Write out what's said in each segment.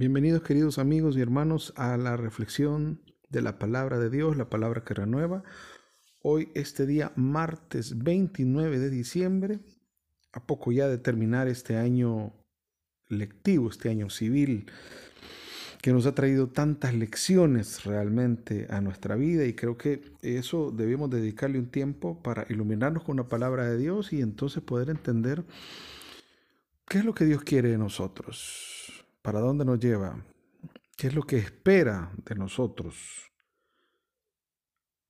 Bienvenidos queridos amigos y hermanos a la reflexión de la palabra de Dios, la palabra que renueva. Hoy, este día, martes 29 de diciembre, a poco ya de terminar este año lectivo, este año civil, que nos ha traído tantas lecciones realmente a nuestra vida y creo que eso debemos dedicarle un tiempo para iluminarnos con la palabra de Dios y entonces poder entender qué es lo que Dios quiere de nosotros ¿Para dónde nos lleva? ¿Qué es lo que espera de nosotros?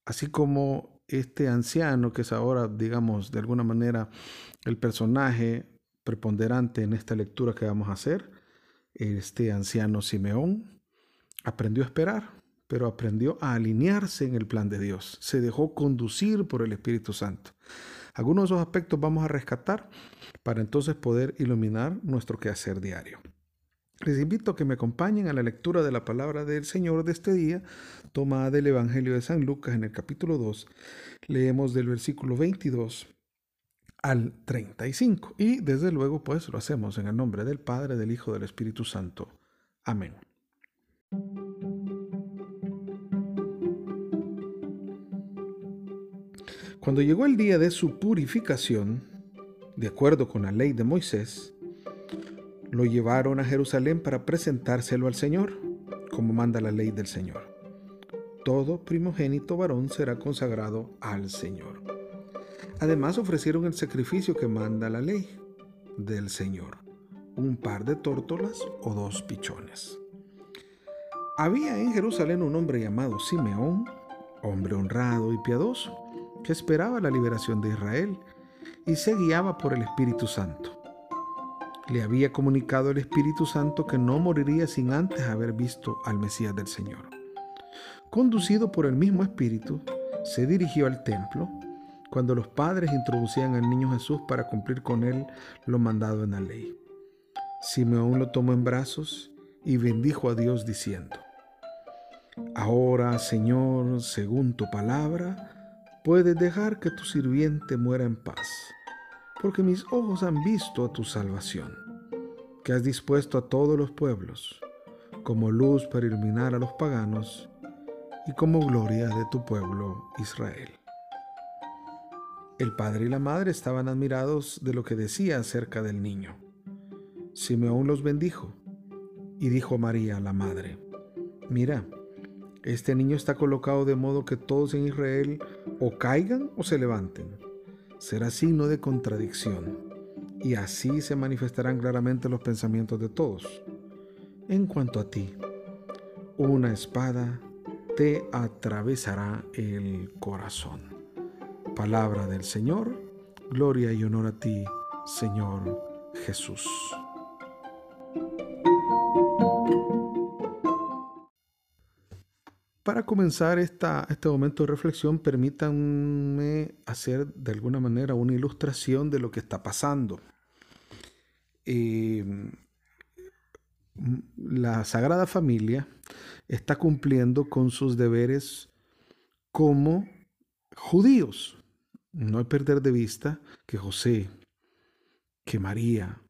Así como este anciano, que es ahora, digamos, de alguna manera el personaje preponderante en esta lectura que vamos a hacer, este anciano Simeón, aprendió a esperar, pero aprendió a alinearse en el plan de Dios. Se dejó conducir por el Espíritu Santo. Algunos de esos aspectos vamos a rescatar para entonces poder iluminar nuestro quehacer diario. Les invito a que me acompañen a la lectura de la palabra del Señor de este día, tomada del Evangelio de San Lucas en el capítulo 2. Leemos del versículo 22 al 35. Y desde luego, pues lo hacemos en el nombre del Padre, del Hijo, del Espíritu Santo. Amén. Cuando llegó el día de su purificación, de acuerdo con la ley de Moisés, lo llevaron a Jerusalén para presentárselo al Señor, como manda la ley del Señor. Todo primogénito varón será consagrado al Señor. Además ofrecieron el sacrificio que manda la ley del Señor, un par de tórtolas o dos pichones. Había en Jerusalén un hombre llamado Simeón, hombre honrado y piadoso, que esperaba la liberación de Israel y se guiaba por el Espíritu Santo le había comunicado el Espíritu Santo que no moriría sin antes haber visto al Mesías del Señor. Conducido por el mismo Espíritu, se dirigió al templo cuando los padres introducían al niño Jesús para cumplir con él lo mandado en la ley. Simeón lo tomó en brazos y bendijo a Dios diciendo, Ahora, Señor, según tu palabra, puedes dejar que tu sirviente muera en paz porque mis ojos han visto a tu salvación, que has dispuesto a todos los pueblos, como luz para iluminar a los paganos y como gloria de tu pueblo Israel. El padre y la madre estaban admirados de lo que decía acerca del niño. Simeón los bendijo y dijo a María, la madre, mira, este niño está colocado de modo que todos en Israel o caigan o se levanten será signo de contradicción, y así se manifestarán claramente los pensamientos de todos. En cuanto a ti, una espada te atravesará el corazón. Palabra del Señor, gloria y honor a ti, Señor Jesús. Para comenzar este momento de reflexión, permítanme hacer de alguna manera una ilustración de lo que está pasando. Eh, la Sagrada Familia está cumpliendo con sus deberes como judíos. No hay perder de vista que José, que María,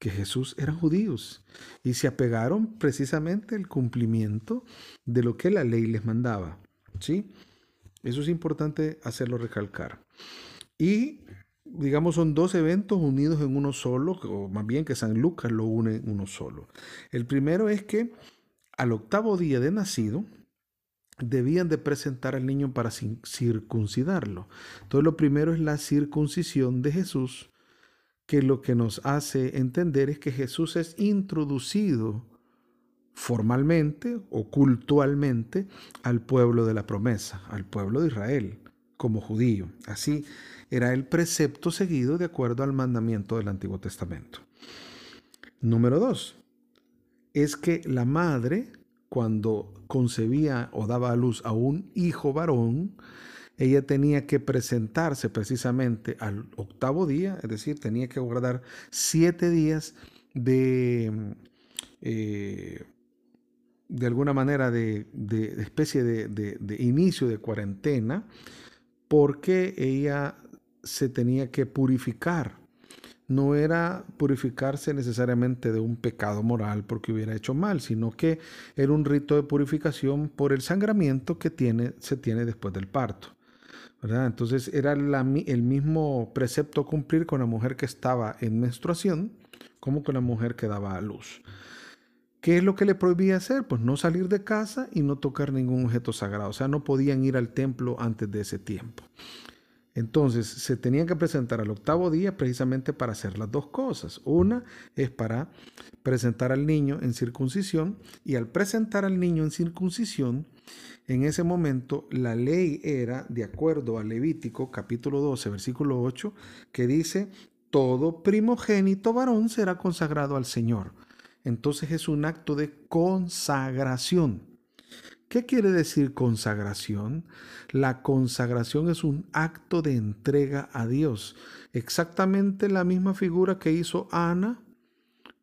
que Jesús eran judíos y se apegaron precisamente al cumplimiento de lo que la ley les mandaba. ¿sí? Eso es importante hacerlo recalcar. Y digamos son dos eventos unidos en uno solo, o más bien que San Lucas lo une en uno solo. El primero es que al octavo día de nacido, debían de presentar al niño para circuncidarlo. Entonces lo primero es la circuncisión de Jesús que lo que nos hace entender es que Jesús es introducido formalmente o cultualmente al pueblo de la promesa, al pueblo de Israel, como judío. Así era el precepto seguido de acuerdo al mandamiento del Antiguo Testamento. Número dos, es que la madre, cuando concebía o daba a luz a un hijo varón, ella tenía que presentarse precisamente al octavo día, es decir, tenía que guardar siete días de, eh, de alguna manera, de, especie de, de, inicio de cuarentena, porque ella se tenía que purificar no era purificarse necesariamente de un pecado moral porque hubiera hecho mal, sino que era un rito de purificación por el sangramiento que tiene, se tiene después del parto. Entonces era el mismo precepto cumplir con la mujer que estaba en menstruación como con la mujer que daba a luz. ¿Qué es lo que le prohibía hacer? Pues no salir de casa y no tocar ningún objeto sagrado. O sea, no podían ir al templo antes de ese tiempo. Entonces se tenían que presentar al octavo día precisamente para hacer las dos cosas. Una es para presentar al niño en circuncisión y al presentar al niño en circuncisión, en ese momento la ley era, de acuerdo a Levítico capítulo 12, versículo 8, que dice, todo primogénito varón será consagrado al Señor. Entonces es un acto de consagración. ¿Qué quiere decir consagración? La consagración es un acto de entrega a Dios. Exactamente la misma figura que hizo Ana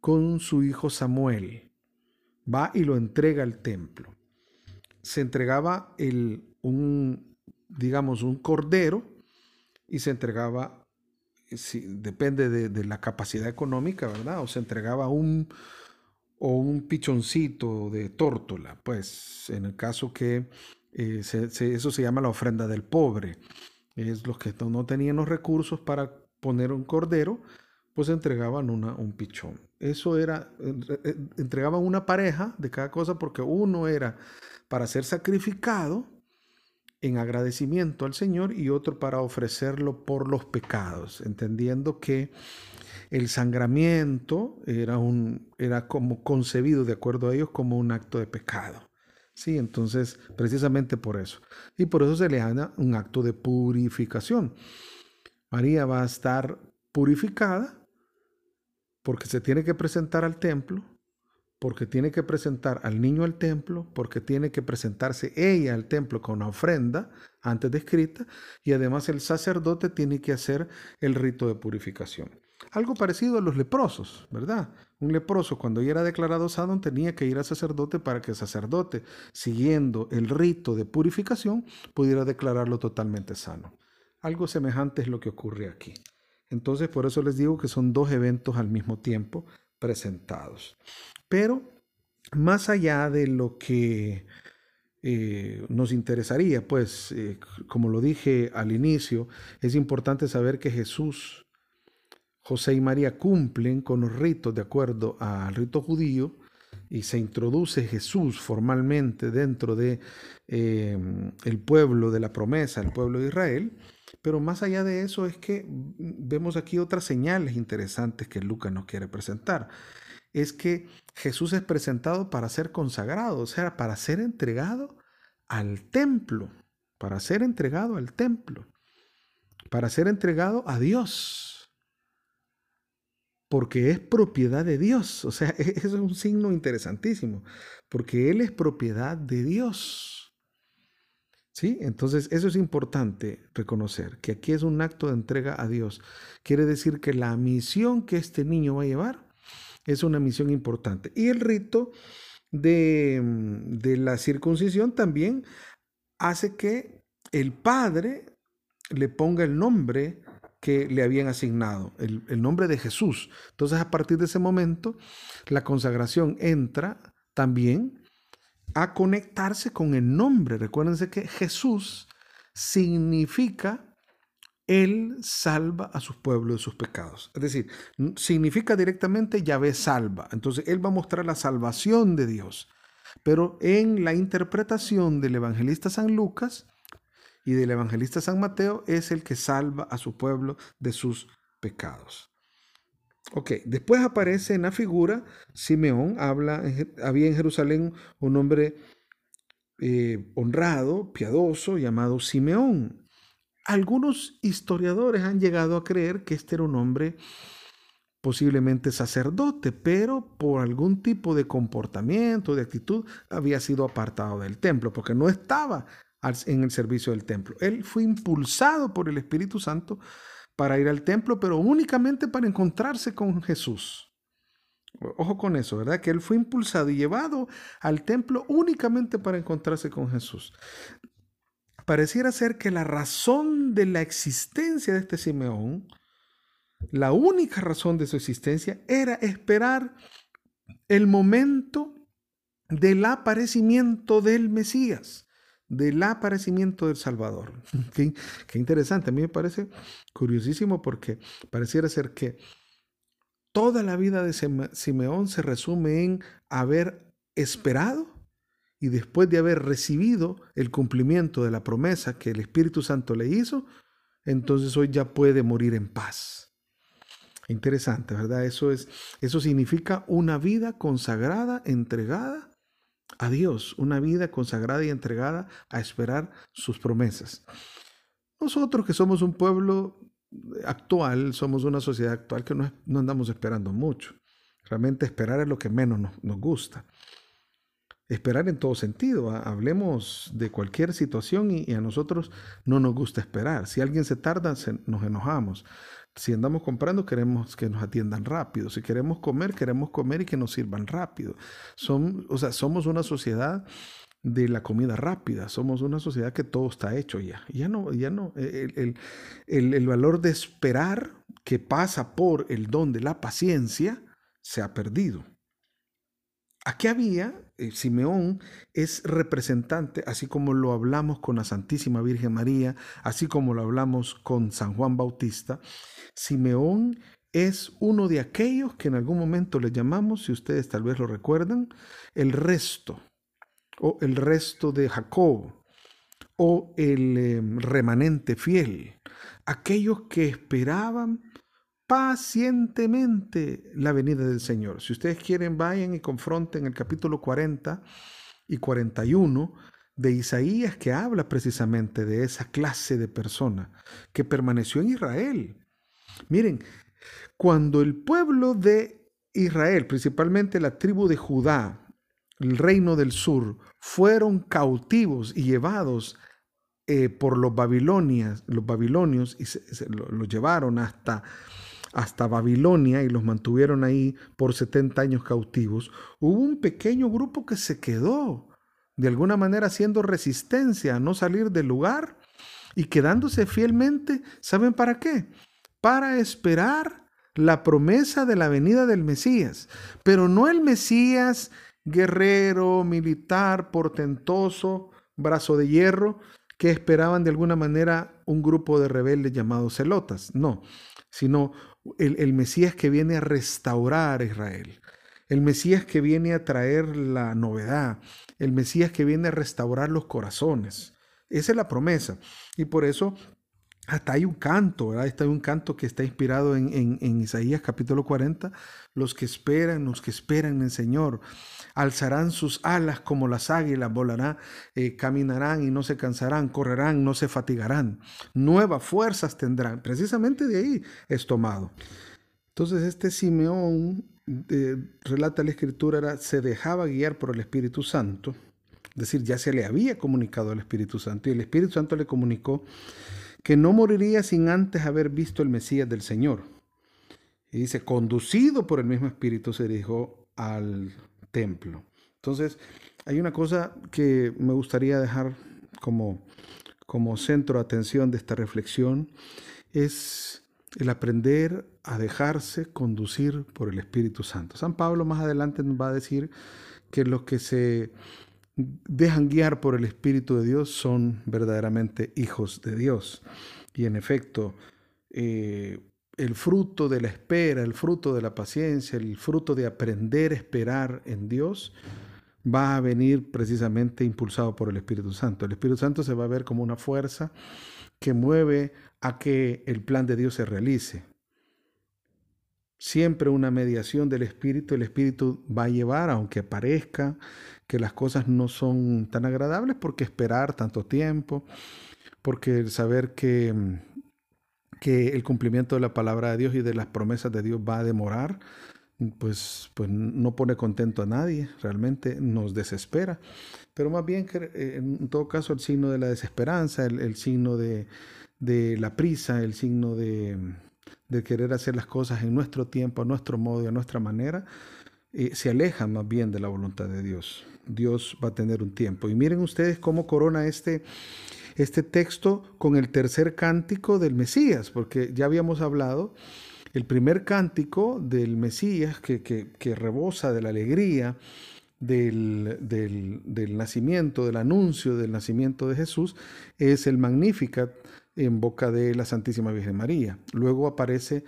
con su hijo Samuel. Va y lo entrega al templo. Se entregaba el, un, digamos, un cordero y se entregaba, si, depende de, de la capacidad económica, ¿verdad? O se entregaba un, o un pichoncito de tórtola, pues en el caso que eh, eso se llama la ofrenda del pobre. Es los que no tenían los recursos para poner un cordero, pues entregaban una, un pichón. Eso era, entregaban una pareja de cada cosa porque uno era para ser sacrificado en agradecimiento al Señor y otro para ofrecerlo por los pecados, entendiendo que el sangramiento era, un, era como concebido, de acuerdo a ellos, como un acto de pecado. Sí, entonces, precisamente por eso. Y por eso se le llama un acto de purificación. María va a estar purificada porque se tiene que presentar al templo, porque tiene que presentar al niño al templo, porque tiene que presentarse ella al templo con una ofrenda antes descrita, y además el sacerdote tiene que hacer el rito de purificación. Algo parecido a los leprosos, ¿verdad? Un leproso cuando ya era declarado sano tenía que ir al sacerdote para que el sacerdote, siguiendo el rito de purificación, pudiera declararlo totalmente sano. Algo semejante es lo que ocurre aquí. Entonces, por eso les digo que son dos eventos al mismo tiempo presentados. Pero, más allá de lo que eh, nos interesaría, pues, eh, como lo dije al inicio, es importante saber que Jesús José y María cumplen con los ritos de acuerdo al rito judío y se introduce Jesús formalmente dentro de em, el pueblo de la promesa, el pueblo de Israel. Pero más allá de eso es que vemos aquí otras señales interesantes que Lucas nos quiere presentar. Es que Jesús es presentado para ser consagrado, o sea, para ser entregado al templo, para ser entregado al templo, para ser entregado a Dios porque es propiedad de Dios. O sea, eso es un signo interesantísimo, porque Él es propiedad de Dios. ¿Sí? Entonces, eso es importante reconocer, que aquí es un acto de entrega a Dios. Quiere decir que la misión que este niño va a llevar es una misión importante. Y el rito de, de la circuncisión también hace que el padre le ponga el nombre que le habían asignado, el, nombre de Jesús. Entonces a partir de ese momento, la consagración entra también a conectarse con el nombre. Recuérdense que Jesús significa él salva a su pueblo de sus pecados. Es decir, significa directamente Yahvé salva. Entonces Él va a mostrar la salvación de Dios. Pero en la interpretación del evangelista San Lucas, y del evangelista San Mateo es el que salva a su pueblo de sus pecados. Ok, después aparece en la figura Simeón, habla, había en Jerusalén un hombre eh, honrado, piadoso, llamado Simeón. Algunos historiadores han llegado a creer que este era un hombre posiblemente sacerdote, pero por algún tipo de comportamiento, de actitud, había sido apartado del templo, porque no estaba en el servicio del templo. Él fue impulsado por el Espíritu Santo para ir al templo, pero únicamente para encontrarse con Jesús. Ojo con eso, ¿verdad? Que él fue impulsado y llevado al templo únicamente para encontrarse con Jesús. Pareciera ser que la razón de la existencia de este Simeón la única razón de su existencia era esperar el momento del aparecimiento del Mesías, del aparecimiento del Salvador. Qué, interesante, a mí me parece curiosísimo porque pareciera ser que toda la vida de Simeón se resume en haber esperado y después de haber recibido el cumplimiento de la promesa que el Espíritu Santo le hizo, entonces hoy ya puede morir en paz. Interesante, ¿verdad? Eso es eso significa una vida consagrada, entregada a Dios, una vida consagrada y entregada a esperar sus promesas. Nosotros que somos un pueblo actual, somos una sociedad actual que no, andamos esperando mucho. Realmente esperar es lo que menos nos gusta esperar en todo sentido. Hablemos de cualquier situación y, a nosotros no nos gusta esperar. Si alguien se tarda, nos enojamos. Si andamos comprando, queremos que nos atiendan rápido. Si queremos comer, queremos comer y que nos sirvan rápido. Son, o sea, somos una sociedad de la comida rápida. Somos una sociedad que todo está hecho ya. Ya no, ya no. El, el valor de esperar que pasa por el don de la paciencia se ha perdido. Aquí había, eh, Simeón es representante, así como lo hablamos con la Santísima Virgen María, así como lo hablamos con San Juan Bautista, Simeón es uno de aquellos que en algún momento le llamamos, si ustedes tal vez lo recuerdan, el resto, o el resto de Jacob, o el em, remanente fiel, aquellos que esperaban pacientemente la venida del Señor. Si ustedes quieren, vayan y confronten el capítulo 40 y 41 de Isaías que habla precisamente de esa clase de persona que permaneció en Israel. Miren, cuando el pueblo de Israel, principalmente la tribu de Judá, el reino del sur, fueron cautivos y llevados eh, por los babilonias, los babilonios y se, lo llevaron hasta hasta Babilonia y los mantuvieron ahí por 70 años cautivos, hubo un pequeño grupo que se quedó, de alguna manera haciendo resistencia a no salir del lugar y quedándose fielmente, ¿saben para qué? Para esperar la promesa de la venida del Mesías, pero no el Mesías guerrero, militar, portentoso, brazo de hierro, que esperaban de alguna manera un grupo de rebeldes llamados celotas, no, sino el, Mesías que viene a restaurar a Israel, el Mesías que viene a traer la novedad, el Mesías que viene a restaurar los corazones. Esa es la promesa. Y por eso hasta hay un canto, ¿verdad? Está hay un canto que está inspirado en, Isaías capítulo 40. Los que esperan, los que esperan en el Señor, alzarán sus alas como las águilas, volarán, eh, caminarán y no se cansarán, correrán, no se fatigarán. Nuevas fuerzas tendrán. Precisamente de ahí es tomado. Entonces este Simeón, eh, relata la escritura, se dejaba guiar por el Espíritu Santo. Es decir, ya se le había comunicado al Espíritu Santo y el Espíritu Santo le comunicó que no moriría sin antes haber visto el Mesías del Señor. Y dice, conducido por el mismo Espíritu se dirigió al templo. Entonces, hay una cosa que me gustaría dejar como, como centro de atención de esta reflexión, es el aprender a dejarse conducir por el Espíritu Santo. San Pablo más adelante nos va a decir que los que se dejan guiar por el Espíritu de Dios son verdaderamente hijos de Dios. Y en efecto, eh, el fruto de la espera, el fruto de la paciencia, el fruto de aprender a esperar en Dios, va a venir precisamente impulsado por el Espíritu Santo. El Espíritu Santo se va a ver como una fuerza que mueve a que el plan de Dios se realice. Siempre una mediación del Espíritu, el Espíritu va a llevar, aunque parezca que las cosas no son tan agradables, porque esperar tanto tiempo, porque el saber que que el cumplimiento de la palabra de Dios y de las promesas de Dios va a demorar, pues, pues no pone contento a nadie, realmente nos desespera. Pero más bien eh, en todo caso el signo de la desesperanza, el, signo de, la prisa, el signo de, querer hacer las cosas en nuestro tiempo, a nuestro modo y a nuestra manera, eh, se aleja más bien de la voluntad de Dios. Dios va a tener un tiempo. Y miren ustedes cómo corona este, este texto con el tercer cántico del Mesías, porque ya habíamos hablado el primer cántico del Mesías que, que, rebosa de la alegría del, del, nacimiento, del anuncio del nacimiento de Jesús, es el Magnificat en boca de la Santísima Virgen María. Luego aparece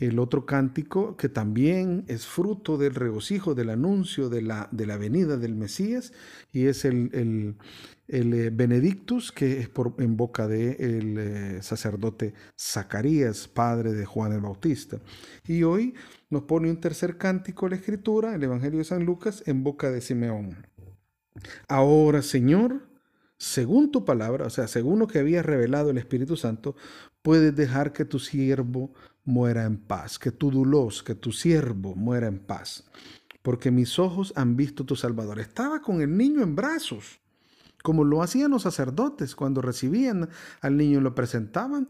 el otro cántico que también es fruto del regocijo, del anuncio de la, de la venida del Mesías, y es el, el, eh, Benedictus, que es por, en boca del de eh, sacerdote Zacarías, padre de Juan el Bautista. Y hoy nos pone un tercer cántico la Escritura, el Evangelio de San Lucas, en boca de Simeón. Ahora, Señor, según tu palabra, o sea, según lo que había revelado el Espíritu Santo, puedes dejar que tu siervo muera en paz, que tu dulos, que tu siervo muera en paz, porque mis ojos han visto tu Salvador. Estaba con el niño en brazos, como lo hacían los sacerdotes cuando recibían al niño y lo presentaban,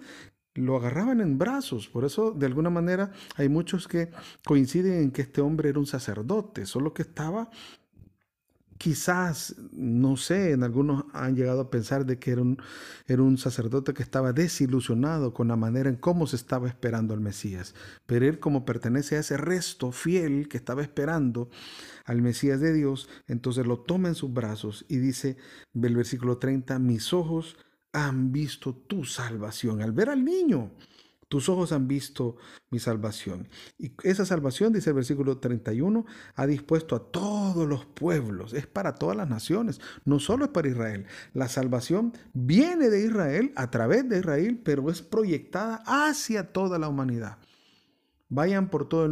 lo agarraban en brazos. Por eso, de alguna manera, hay muchos que coinciden en que este hombre era un sacerdote, solo que estaba quizás, no sé, en algunos han llegado a pensar de que era un, sacerdote que estaba desilusionado con la manera en cómo se estaba esperando al Mesías. Pero él como pertenece a ese resto fiel que estaba esperando al Mesías de Dios, entonces lo toma en sus brazos y dice, el versículo 30, mis ojos han visto tu salvación al ver al niño tus ojos han visto mi salvación. Y esa salvación, dice el versículo 31, ha dispuesto a todos los pueblos, es para todas las naciones, no solo es para Israel. La salvación viene de Israel, a través de Israel, pero es proyectada hacia toda la humanidad. Vayan por todo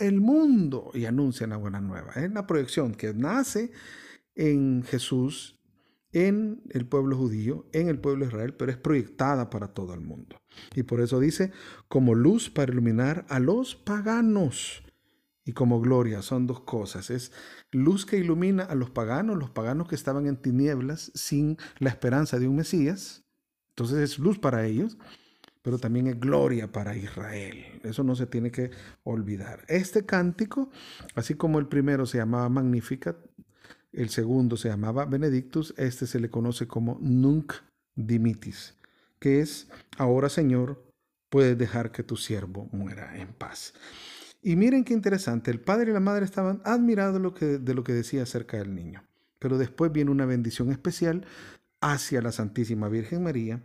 el, mundo y anuncian la buena nueva. Es la proyección que nace en Jesús en el pueblo judío, en el pueblo de Israel, pero es proyectada para todo el mundo. Y por eso dice, como luz para iluminar a los paganos y como gloria, son dos cosas. Es luz que ilumina a los paganos, los paganos que estaban en tinieblas sin la esperanza de un Mesías. Entonces es luz para ellos, pero también es gloria para Israel. Eso no se tiene que olvidar. Este cántico, así como el primero se llamaba Magnificat, el segundo se llamaba Benedictus, este se le conoce como Nunc Dimitis, que es, ahora Señor, puedes dejar que tu siervo muera en paz. Y miren qué interesante, el padre y la madre estaban admirados de lo que, de lo que decía acerca del niño. Pero después viene una bendición especial hacia la Santísima Virgen María.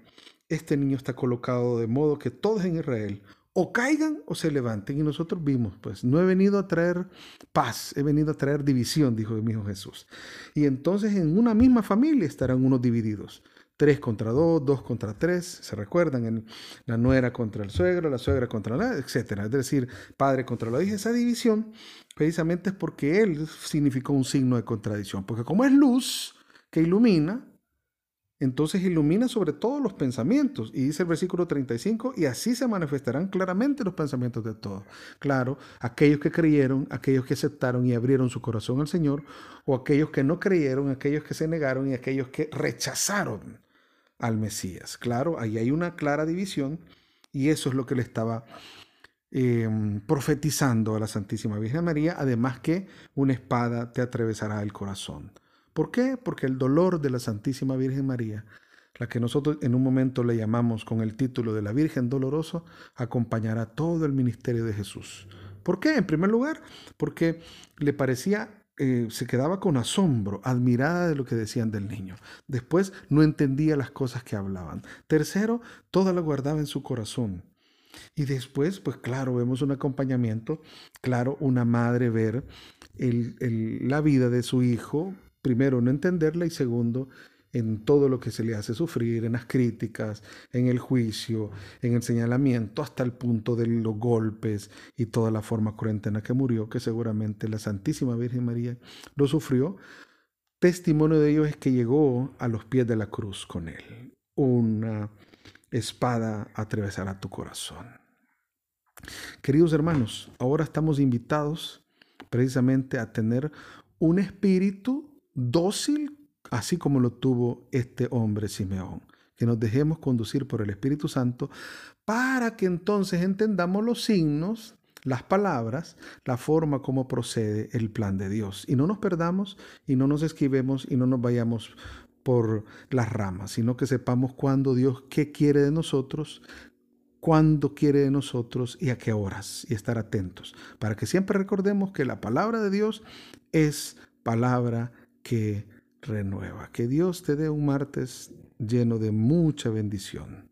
Este niño está colocado de modo que todos en Israel o caigan o se levanten. Y nosotros vimos, pues, no he venido a traer paz, he venido a traer división, dijo mi hijo Jesús. Y entonces en una misma familia estarán unos divididos. Tres contra dos, dos contra tres, se recuerdan, en la nuera contra el suegro, la suegra contra la, etcétera. Es decir, padre contra la hija. Esa división precisamente es porque él significó un signo de contradicción. Porque como es luz que ilumina, entonces ilumina sobre todos los pensamientos. Y dice el versículo 35, y así se manifestarán claramente los pensamientos de todos. Claro, aquellos que creyeron, aquellos que aceptaron y abrieron su corazón al Señor, o aquellos que no creyeron, aquellos que se negaron y aquellos que rechazaron al Mesías. Claro, ahí hay una clara división y eso es lo que le estaba em, profetizando a la Santísima Virgen María, además que una espada te atravesará el corazón. ¿Por qué? Porque el dolor de la Santísima Virgen María, la que nosotros en un momento le llamamos con el título de la Virgen Dolorosa, acompañará todo el ministerio de Jesús. ¿Por qué? En primer lugar, porque le parecía eh, se quedaba con asombro, admirada de lo que decían del niño. Después no entendía las cosas que hablaban. Tercero, todo lo guardaba en su corazón. Y después, pues claro, vemos un acompañamiento, claro, una madre ver la vida de su hijo primero, no entenderla y segundo, en todo lo que se le hace sufrir, en las críticas, en el juicio, en el señalamiento, hasta el punto de los golpes y toda la forma cruenta en la que murió, que seguramente la Santísima Virgen María lo sufrió. Testimonio de ello es que llegó a los pies de la cruz con él. Una espada atravesará tu corazón. Queridos hermanos, ahora estamos invitados precisamente a tener un espíritu dócil, así como lo tuvo este hombre Simeón. Que nos dejemos conducir por el Espíritu Santo para que entonces entendamos los signos, las palabras, la forma como procede el plan de Dios. Y no nos perdamos y no nos esquivemos y no nos vayamos por las ramas, sino que sepamos cuándo Dios qué quiere de nosotros, cuándo quiere de nosotros y a qué horas y estar atentos, para que siempre recordemos que la palabra de Dios es palabra que renueva. Que Dios te dé un martes lleno de mucha bendición.